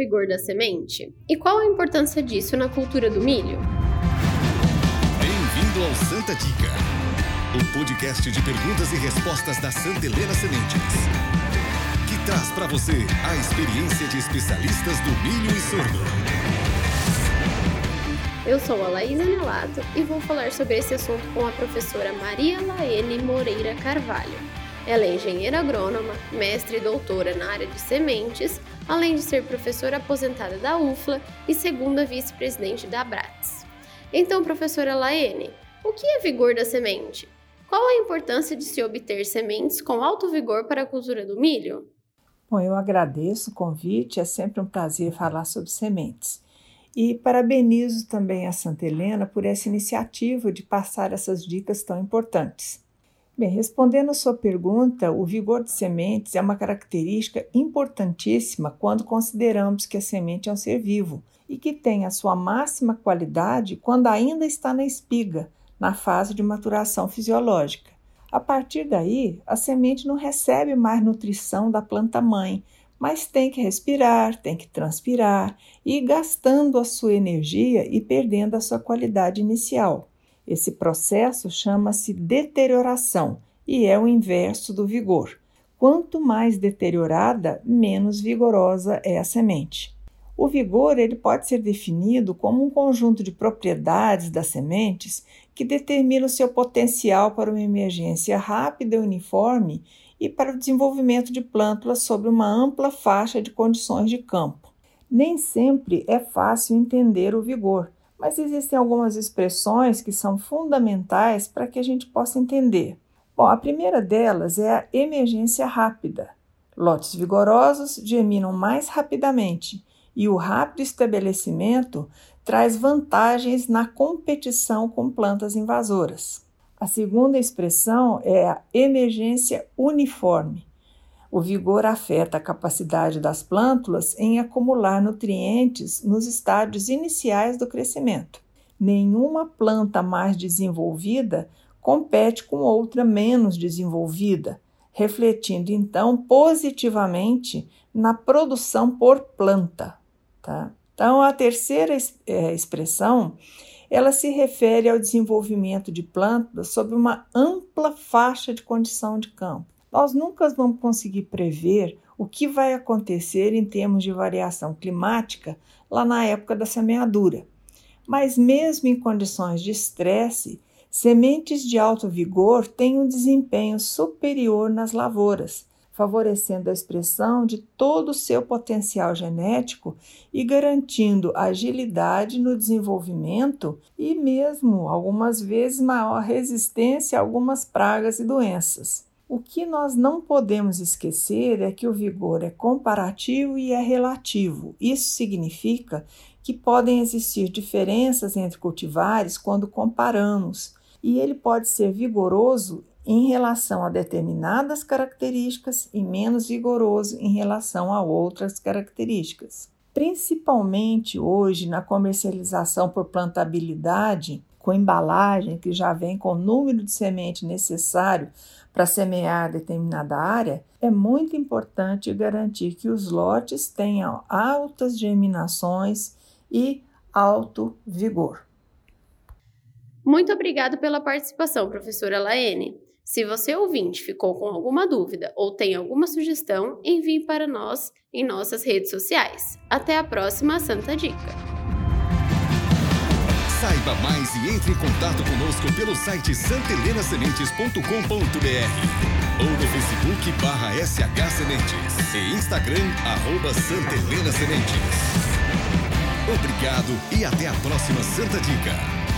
vigor da semente? E qual a importância disso na cultura do milho? Bem-vindo ao Santa Dica, o podcast de perguntas e respostas da Santa Helena Sementes, que traz para você a experiência de especialistas do milho e sorgo. Eu sou a Laísa Nelato e vou falar sobre esse assunto com a professora Maria Laene Moreira Carvalho. Ela é engenheira agrônoma, mestre e doutora na área de sementes, além de ser professora aposentada da UFLA e segunda vice-presidente da Abrats. Então, professora Laene, o que é vigor da semente? Qual a importância de se obter sementes com alto vigor para a cultura do milho? Bom, eu agradeço o convite, é sempre um prazer falar sobre sementes. E parabenizo também a Santa Helena por essa iniciativa de passar essas dicas tão importantes. Bem, respondendo a sua pergunta, o vigor de sementes é uma característica importantíssima quando consideramos que a semente é um ser vivo e que tem a sua máxima qualidade quando ainda está na espiga, na fase de maturação fisiológica. A partir daí, a semente não recebe mais nutrição da planta mãe, mas tem que respirar, tem que transpirar e gastando a sua energia e perdendo a sua qualidade inicial. Esse processo chama-se deterioração e é o inverso do vigor. Quanto mais deteriorada, menos vigorosa é a semente. O vigor ele pode ser definido como um conjunto de propriedades das sementes que determina o seu potencial para uma emergência rápida e uniforme e para o desenvolvimento de plântulas sobre uma ampla faixa de condições de campo. Nem sempre é fácil entender o vigor, mas existem algumas expressões que são fundamentais para que a gente possa entender. Bom, a primeira delas é a emergência rápida. Lotes vigorosos germinam mais rapidamente e o rápido estabelecimento traz vantagens na competição com plantas invasoras. A segunda expressão é a emergência uniforme. O vigor afeta a capacidade das plântulas em acumular nutrientes nos estádios iniciais do crescimento. Nenhuma planta mais desenvolvida compete com outra menos desenvolvida, refletindo então positivamente na produção por planta. Tá? Então, a terceira é, expressão ela se refere ao desenvolvimento de plantas sob uma ampla faixa de condição de campo. Nós nunca vamos conseguir prever o que vai acontecer em termos de variação climática lá na época da semeadura. Mas, mesmo em condições de estresse, sementes de alto vigor têm um desempenho superior nas lavouras favorecendo a expressão de todo o seu potencial genético e garantindo agilidade no desenvolvimento e mesmo algumas vezes maior resistência a algumas pragas e doenças. O que nós não podemos esquecer é que o vigor é comparativo e é relativo. Isso significa que podem existir diferenças entre cultivares quando comparamos, e ele pode ser vigoroso em relação a determinadas características e menos vigoroso em relação a outras características. Principalmente hoje na comercialização por plantabilidade, com embalagem que já vem com o número de semente necessário para semear determinada área, é muito importante garantir que os lotes tenham altas germinações e alto vigor. Muito obrigado pela participação, professora Laene. Se você ouvinte ficou com alguma dúvida ou tem alguma sugestão, envie para nós em nossas redes sociais. Até a próxima Santa Dica! Saiba mais e entre em contato conosco pelo site santelenasementes.com.br ou no Facebook barra SH Sementes e Instagram arroba Santa Helena Sementes. Obrigado e até a próxima Santa Dica.